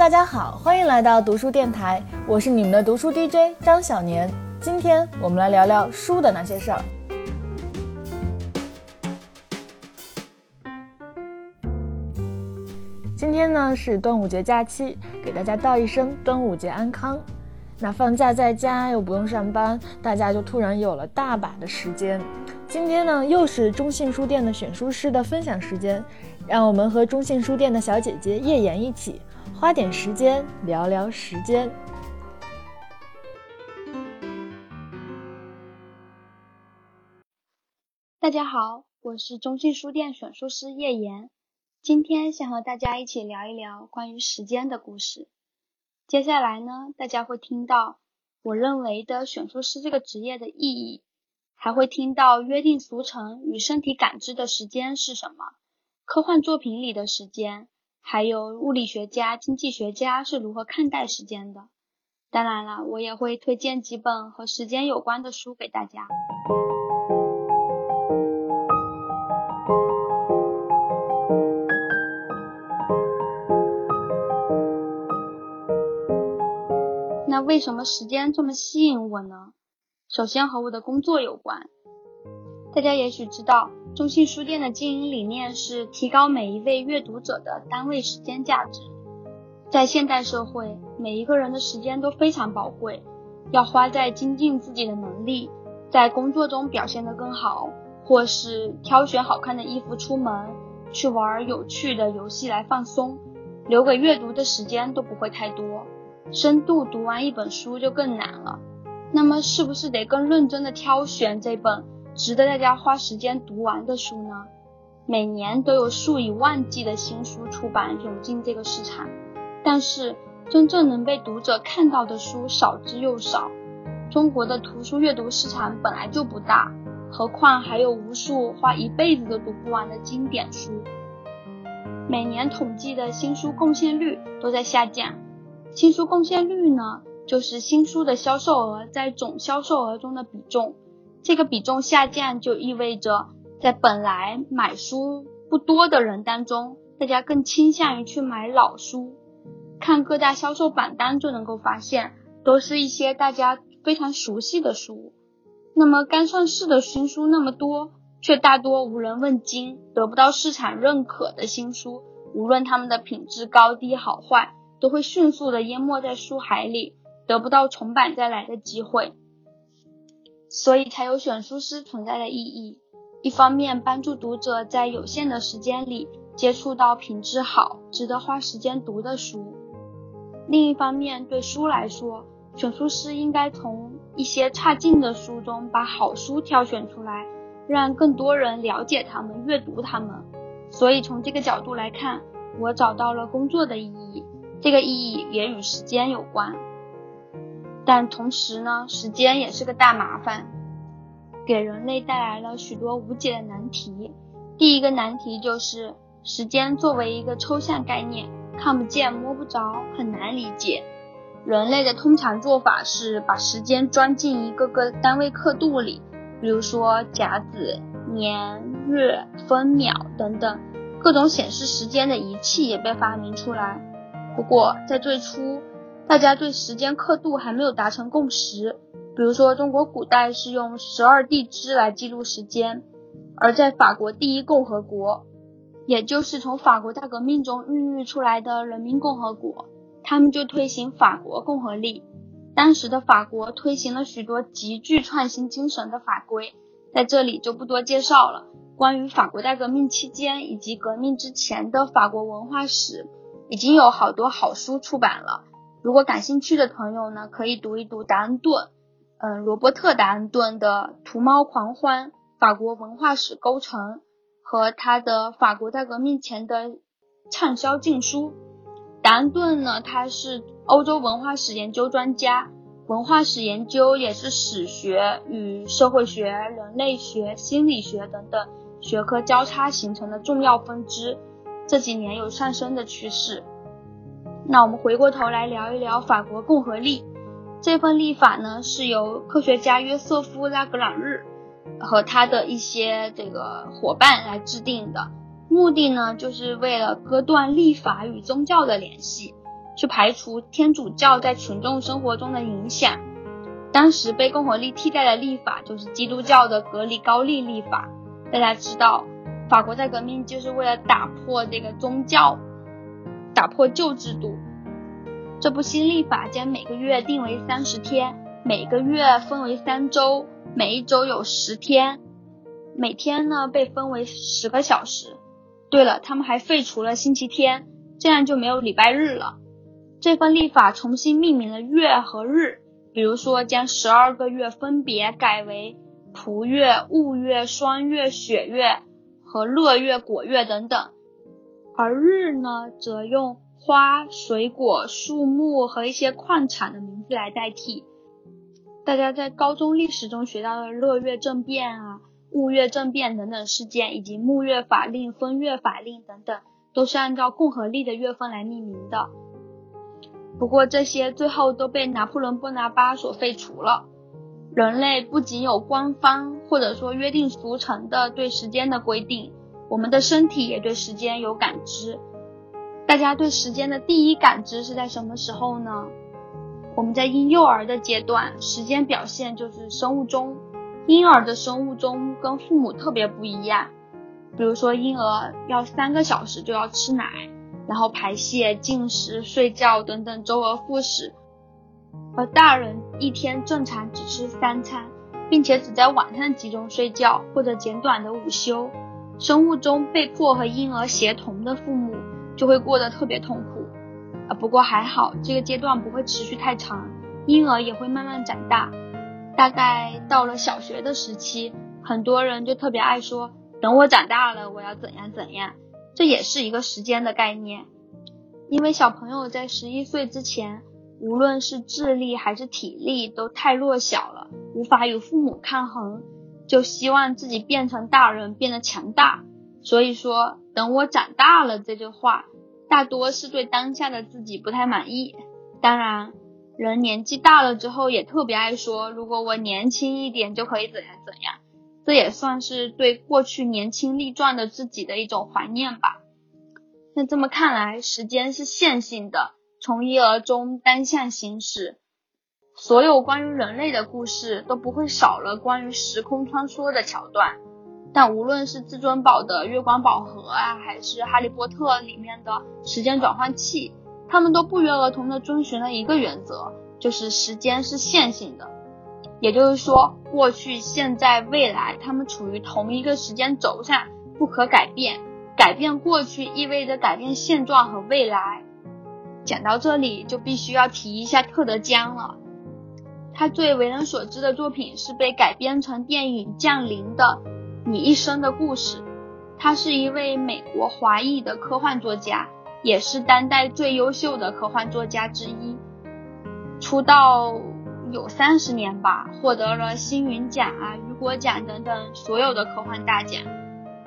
大家好，欢迎来到读书电台，我是你们的读书 DJ 张小年。今天我们来聊聊书的那些事儿。今天呢是端午节假期，给大家道一声端午节安康。那放假在家又不用上班，大家就突然有了大把的时间。今天呢又是中信书店的选书师的分享时间，让我们和中信书店的小姐姐叶妍一起花点时间聊聊时间。大家好，我是中信书店选书师叶岩，今天想和大家一起聊一聊关于时间的故事。接下来呢，大家会听到我认为的选书师这个职业的意义，还会听到约定俗成与身体感知的时间是什么，科幻作品里的时间，还有物理学家、经济学家是如何看待时间的。当然了，我也会推荐几本和时间有关的书给大家。那为什么时间这么吸引我呢？首先和我的工作有关。大家也许知道，中信书店的经营理念是提高每一位阅读者的单位时间价值。在现代社会，每一个人的时间都非常宝贵，要花在精进自己的能力，在工作中表现得更好，或是挑选好看的衣服出门，去玩有趣的游戏来放松，留给阅读的时间都不会太多。深度读完一本书就更难了，那么是不是得更认真的挑选这本值得大家花时间读完的书呢？每年都有数以万计的新书出版涌进这个市场，但是真正能被读者看到的书少之又少。中国的图书阅读市场本来就不大，何况还有无数花一辈子都读不完的经典书。每年统计的新书贡献率都在下降。新书贡献率呢，就是新书的销售额在总销售额中的比重。这个比重下降，就意味着在本来买书不多的人当中，大家更倾向于去买老书。看各大销售榜单就能够发现，都是一些大家非常熟悉的书。那么刚上市的新书那么多，却大多无人问津，得不到市场认可的新书，无论他们的品质高低好坏。都会迅速的淹没在书海里，得不到重版再来的机会，所以才有选书师存在的意义。一方面帮助读者在有限的时间里接触到品质好、值得花时间读的书；另一方面，对书来说，选书师应该从一些差劲的书中把好书挑选出来，让更多人了解他们、阅读他们。所以从这个角度来看，我找到了工作的意义。这个意义也与时间有关，但同时呢，时间也是个大麻烦，给人类带来了许多无解的难题。第一个难题就是时间作为一个抽象概念，看不见摸不着，很难理解。人类的通常做法是把时间装进一个个单位刻度里，比如说甲子、年、月、分、秒等等，各种显示时间的仪器也被发明出来。不过，在最初，大家对时间刻度还没有达成共识。比如说，中国古代是用十二地支来记录时间，而在法国第一共和国，也就是从法国大革命中孕育出来的人民共和国，他们就推行法国共和历。当时的法国推行了许多极具创新精神的法规，在这里就不多介绍了。关于法国大革命期间以及革命之前的法国文化史。已经有好多好书出版了，如果感兴趣的朋友呢，可以读一读达恩顿，嗯，罗伯特达恩顿的《图猫狂欢：法国文化史构成》和他的《法国大革命前的畅销禁书》。达恩顿呢，他是欧洲文化史研究专家，文化史研究也是史学与社会学、人类学、心理学等等学科交叉形成的重要分支。这几年有上升的趋势。那我们回过头来聊一聊法国共和历这份历法呢，是由科学家约瑟夫拉格朗日和他的一些这个伙伴来制定的。目的呢，就是为了割断历法与宗教的联系，去排除天主教在群众生活中的影响。当时被共和历替代的历法就是基督教的格里高利历法。大家知道，法国大革命就是为了打破这个宗教，打破旧制度。这部新历法将每个月定为三十天，每个月分为三周，每一周有十天，每天呢被分为十个小时。对了，他们还废除了星期天，这样就没有礼拜日了。这份历法重新命名了月和日。比如说，将十二个月分别改为蒲月、戊月、霜月、雪月和乐月、果月等等，而日呢，则用花、水果、树木和一些矿产的名字来代替。大家在高中历史中学到的乐月政变啊、戊月政变等等事件，以及木月法令、风月法令等等，都是按照共和历的月份来命名的。不过这些最后都被拿破仑·波拿巴所废除了。人类不仅有官方或者说约定俗成的对时间的规定，我们的身体也对时间有感知。大家对时间的第一感知是在什么时候呢？我们在婴幼儿的阶段，时间表现就是生物钟。婴儿的生物钟跟父母特别不一样。比如说，婴儿要三个小时就要吃奶。然后排泄、进食、睡觉等等，周而复始。而大人一天正常只吃三餐，并且只在晚上集中睡觉或者简短的午休。生物钟被迫和婴儿协同的父母就会过得特别痛苦。啊，不过还好，这个阶段不会持续太长，婴儿也会慢慢长大。大概到了小学的时期，很多人就特别爱说：“等我长大了，我要怎样怎样。”这也是一个时间的概念，因为小朋友在十一岁之前，无论是智力还是体力都太弱小了，无法与父母抗衡，就希望自己变成大人，变得强大。所以说，等我长大了这句话，大多是对当下的自己不太满意。当然，人年纪大了之后也特别爱说，如果我年轻一点就可以怎样怎样。这也算是对过去年轻力壮的自己的一种怀念吧。那这么看来，时间是线性的，从一而终，单向行驶。所有关于人类的故事都不会少了关于时空穿梭的桥段。但无论是至尊宝的月光宝盒啊，还是哈利波特里面的时间转换器，他们都不约而同的遵循了一个原则，就是时间是线性的。也就是说，过去、现在、未来，他们处于同一个时间轴上，不可改变。改变过去意味着改变现状和未来。讲到这里，就必须要提一下特德·江了。他最为人所知的作品是被改编成电影《降临》的《你一生的故事》。他是一位美国华裔的科幻作家，也是当代最优秀的科幻作家之一。出道。有三十年吧，获得了星云奖啊、雨果奖等等所有的科幻大奖。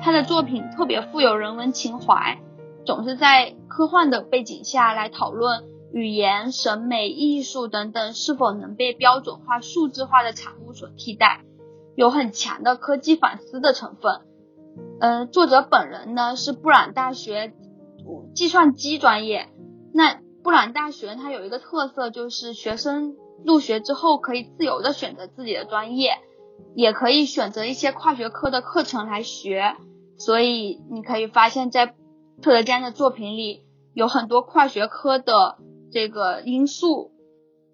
他的作品特别富有人文情怀，总是在科幻的背景下来讨论语言、审美、艺术等等是否能被标准化、数字化的产物所替代，有很强的科技反思的成分。嗯，作者本人呢是布朗大学计算机专业。那布朗大学它有一个特色，就是学生。入学之后可以自由的选择自己的专业，也可以选择一些跨学科的课程来学。所以你可以发现，在特德·江的作品里有很多跨学科的这个因素。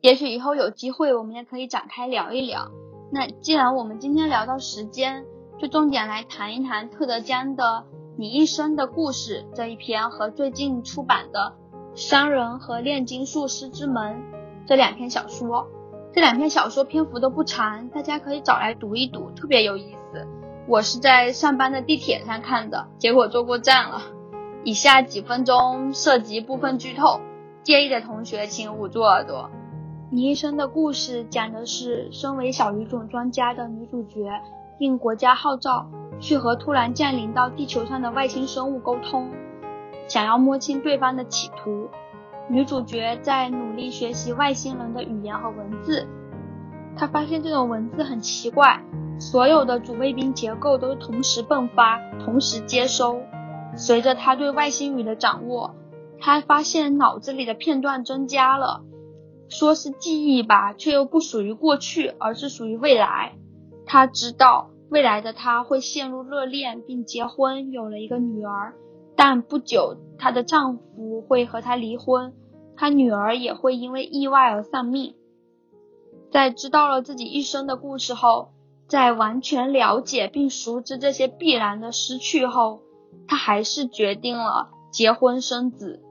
也许以后有机会，我们也可以展开聊一聊。那既然我们今天聊到时间，就重点来谈一谈特德·江的《你一生的故事》这一篇和最近出版的《商人和炼金术师之门》。这两篇小说，这两篇小说篇幅都不长，大家可以找来读一读，特别有意思。我是在上班的地铁上看的，结果坐过站了。以下几分钟涉及部分剧透，介意的同学请捂住耳朵。你一生的故事讲的是，身为小语种专家的女主角，应国家号召去和突然降临到地球上的外星生物沟通，想要摸清对方的企图。女主角在努力学习外星人的语言和文字，她发现这种文字很奇怪，所有的主谓宾结构都同时迸发、同时接收。随着她对外星语的掌握，他发现脑子里的片段增加了，说是记忆吧，却又不属于过去，而是属于未来。他知道未来的他会陷入热恋并结婚，有了一个女儿，但不久她的丈夫会和她离婚，她女儿也会因为意外而丧命。在知道了自己一生的故事后，在完全了解并熟知这些必然的失去后，他还是决定了结婚生子。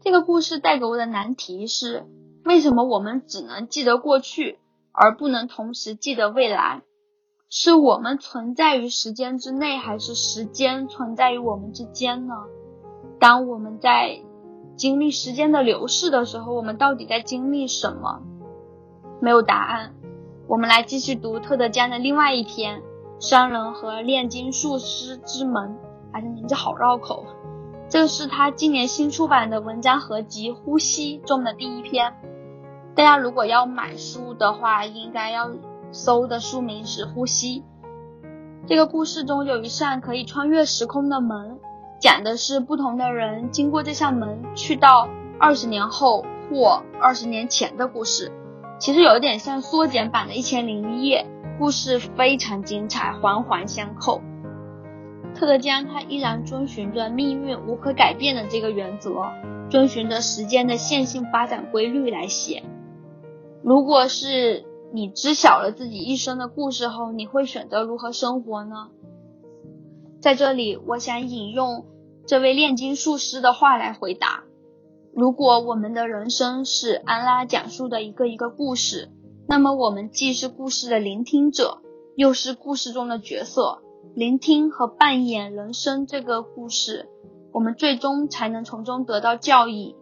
这个故事带给我的难题是：为什么我们只能记得过去，而不能同时记得未来？是我们存在于时间之内，还是时间存在于我们之间呢？当我们在经历时间的流逝的时候，我们到底在经历什么？没有答案，我们来继续读特德·江的另外一篇《商人和炼金术师之门》，还是名字好绕口。这是他今年新出版的文章合集《呼吸》中的第一篇。大家如果要买书的话，应该要搜的书名是《呼吸》。这个故事中有一扇可以穿越时空的门，讲的是不同的人经过这扇门去到二十年后或二十年前的故事。其实有点像缩减版的《一千零一夜》，故事非常精彩，环环相扣。特德·江他依然遵循着命运无可改变的这个原则，遵循着时间的线性发展规律来写。如果是你知晓了自己一生的故事后，你会选择如何生活呢？在这里，我想引用这位炼金术师的话来回答。如果我们的人生是安拉讲述的一个一个故事，那么我们既是故事的聆听者，又是故事中的角色。聆听和扮演人生这个故事，我们最终才能从中得到教益。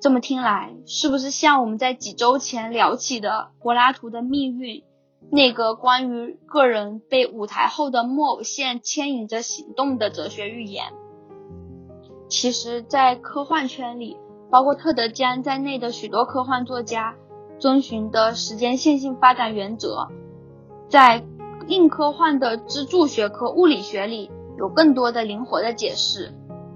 这么听来，是不是像我们在几周前聊起的柏拉图的命运，那个关于个人被舞台后的木偶线牵引着行动的哲学寓言？其实，在科幻圈里，包括特德·江在内的许多科幻作家遵循的时间线性发展原则，在硬科幻的支柱学科物理学里有更多的灵活的解释。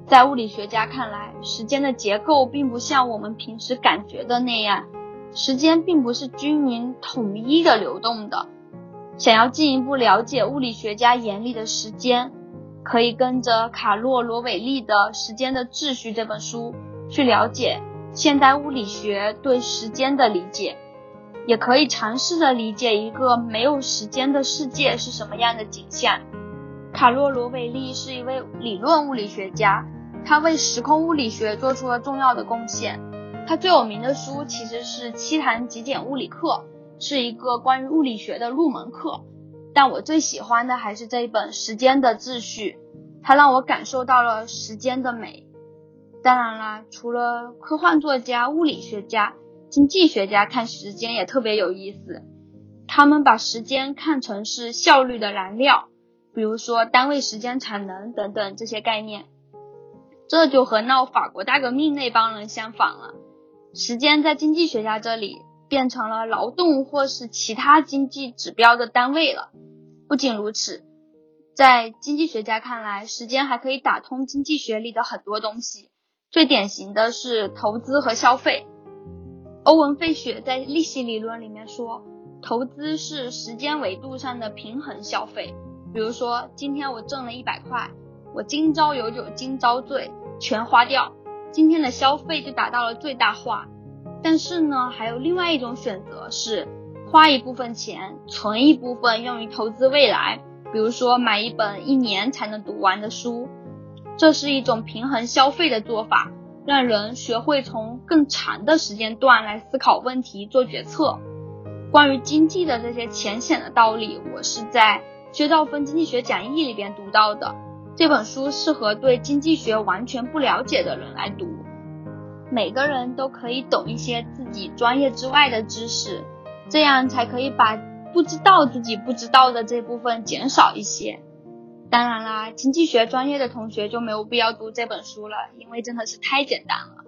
在物理学家看来，时间的结构并不像我们平时感觉的那样，时间并不是均匀统一的流动的。想要进一步了解物理学家眼里的时间。可以跟着卡洛·罗韦利的《时间的秩序》这本书去了解现代物理学对时间的理解，也可以尝试着理解一个没有时间的世界是什么样的景象。卡洛·罗韦利是一位理论物理学家，他为时空物理学做出了重要的贡献。他最有名的书其实是《七堂极简物理课》，是一个关于物理学的入门课。但我最喜欢的还是这一本《时间的秩序》，它让我感受到了时间的美。当然啦，除了科幻作家、物理学家、经济学家看时间也特别有意思，他们把时间看成是效率的燃料，比如说单位时间产能等等这些概念。这就和闹法国大革命那帮人相反了，时间在经济学家这里。变成了劳动或是其他经济指标的单位了。不仅如此，在经济学家看来，时间还可以打通经济学里的很多东西。最典型的是投资和消费。欧文·费雪在利息理论里面说，投资是时间维度上的平衡消费。比如说，今天我挣了一百块，我今朝有酒今朝醉，全花掉，今天的消费就达到了最大化。但是呢，还有另外一种选择是花一部分钱，存一部分用于投资未来，比如说买一本一年才能读完的书。这是一种平衡消费的做法，让人学会从更长的时间段来思考问题、做决策。关于经济的这些浅显的道理，我是在薛兆丰经济学讲义里边读到的。这本书适合对经济学完全不了解的人来读。每个人都可以懂一些自己专业之外的知识，这样才可以把不知道自己不知道的这部分减少一些。当然啦，经济学专业的同学就没有必要读这本书了，因为真的是太简单了。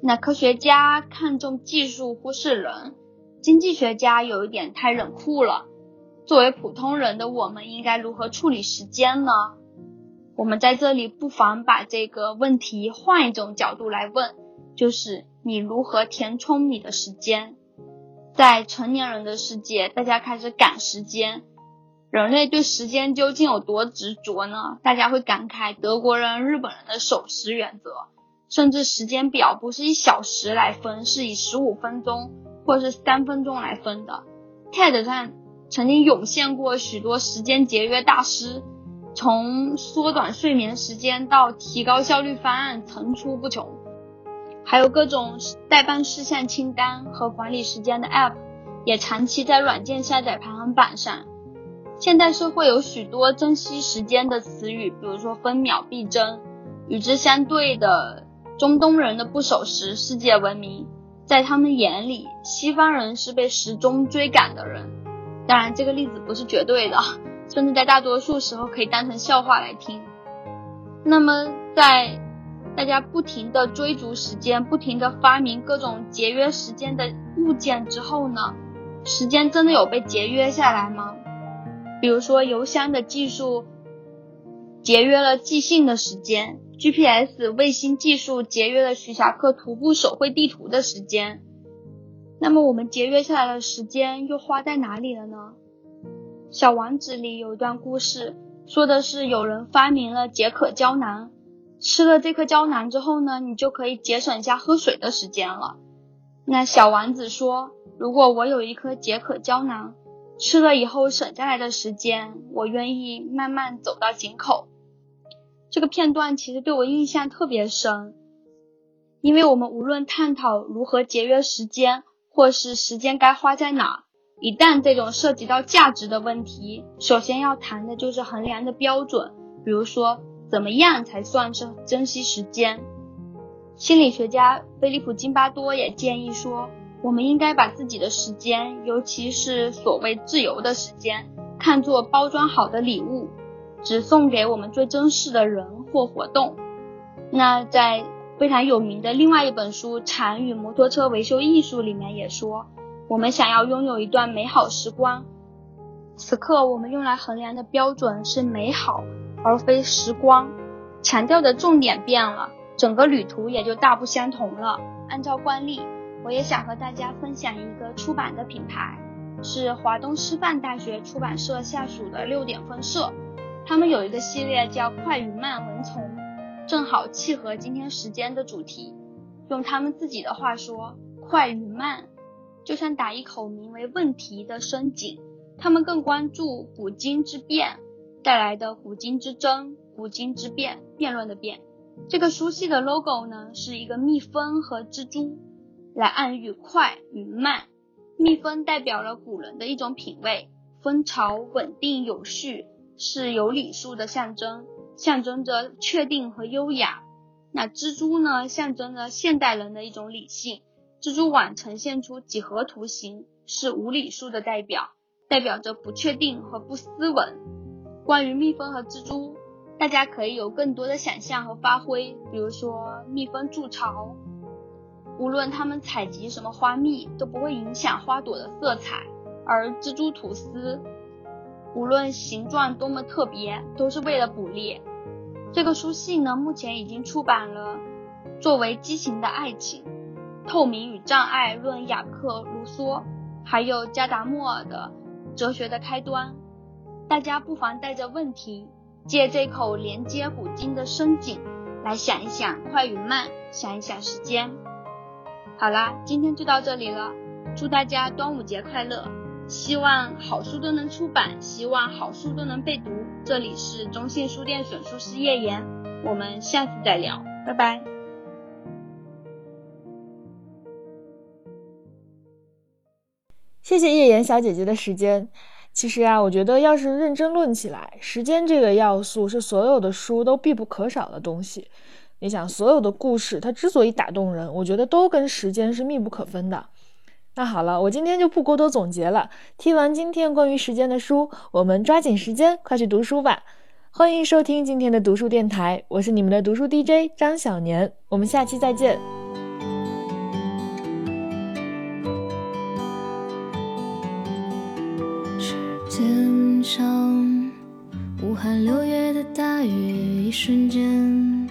那科学家看重技术，忽视人；经济学家有一点太冷酷了。作为普通人的我们，应该如何处理时间呢？我们在这里不妨把这个问题换一种角度来问，就是你如何填充你的时间？在成年人的世界，大家开始赶时间，人类对时间究竟有多执着呢？大家会感慨德国人、日本人的守时原则，甚至时间表不是以小时来分，是以十五分钟或是三分钟来分的。TED 上曾经涌现过许多时间节约大师。从缩短睡眠时间到提高效率方案层出不穷，还有各种代办事项清单和管理时间的 App 也长期在软件下载排行榜上。现代社会有许多珍惜时间的词语，比如说分秒必争。与之相对的，中东人的不守时世界闻名，在他们眼里，西方人是被时钟追赶的人。当然，这个例子不是绝对的。甚至在大多数时候可以当成笑话来听。那么，在大家不停的追逐时间，不停的发明各种节约时间的物件之后呢，时间真的有被节约下来吗？比如说，邮箱的技术节约了寄信的时间，GPS 卫星技术节约了徐霞客徒步手绘地图的时间。那么，我们节约下来的时间又花在哪里了呢？小王子里有一段故事，说的是有人发明了解渴胶囊，吃了这颗胶囊之后呢，你就可以节省一下喝水的时间了。那小王子说：“如果我有一颗解渴胶囊，吃了以后省下来的时间，我愿意慢慢走到井口。”这个片段其实对我印象特别深，因为我们无论探讨如何节约时间，或是时间该花在哪。一旦这种涉及到价值的问题，首先要谈的就是衡量的标准，比如说怎么样才算是珍惜时间。心理学家菲利普金巴多也建议说，我们应该把自己的时间，尤其是所谓自由的时间，看作包装好的礼物，只送给我们最珍视的人或活动。那在非常有名的另外一本书《禅与摩托车维修艺术》里面也说。我们想要拥有一段美好时光，此刻我们用来衡量的标准是美好，而非时光。强调的重点变了，整个旅途也就大不相同了。按照惯例，我也想和大家分享一个出版的品牌，是华东师范大学出版社下属的六点分社。他们有一个系列叫《快与慢文丛》，正好契合今天时间的主题。用他们自己的话说，快与慢。就像打一口名为“问题”的深井，他们更关注古今之变带来的古今之争、古今之变辩论的辩。这个书系的 logo 呢，是一个蜜蜂和蜘蛛，来暗喻快与慢。蜜蜂代表了古人的一种品味，蜂巢稳定有序，是有礼数的象征，象征着确定和优雅。那蜘蛛呢，象征着现代人的一种理性。蜘蛛网呈现出几何图形，是无理数的代表，代表着不确定和不斯文。关于蜜蜂和蜘蛛，大家可以有更多的想象和发挥。比如说，蜜蜂筑巢，无论它们采集什么花蜜，都不会影响花朵的色彩；而蜘蛛吐丝，无论形状多么特别，都是为了捕猎。这个书信呢，目前已经出版了，作为畸形的爱情。透明与障碍论雅克卢梭，还有加达默尔的哲学的开端，大家不妨带着问题，借这口连接古今的深井，来想一想快与慢，想一想时间。好啦，今天就到这里了，祝大家端午节快乐！希望好书都能出版，希望好书都能被读。这里是中信书店选书师叶言，我们下次再聊，拜拜。谢谢叶言小姐姐的时间。其实啊，我觉得要是认真论起来，时间这个要素是所有的书都必不可少的东西。你想，所有的故事它之所以打动人，我觉得都跟时间是密不可分的。那好了，我今天就不过多总结了。听完今天关于时间的书，我们抓紧时间，快去读书吧。欢迎收听今天的读书电台，我是你们的读书 DJ 张小年。我们下期再见。时间上，武汉六月的大雨。一瞬间，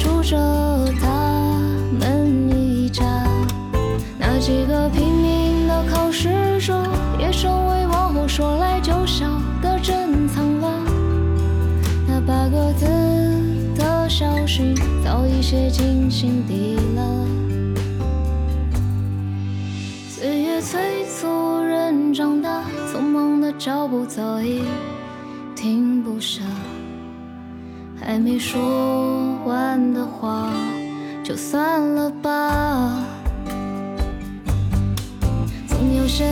住着他们一家。那几个拼命的考试者，也成为往后说来就笑的珍藏了。那八个字的消息，早已写进心底了。岁月催促人长大，匆忙的脚步早已停不下。还没说完的话，就算了吧。总有些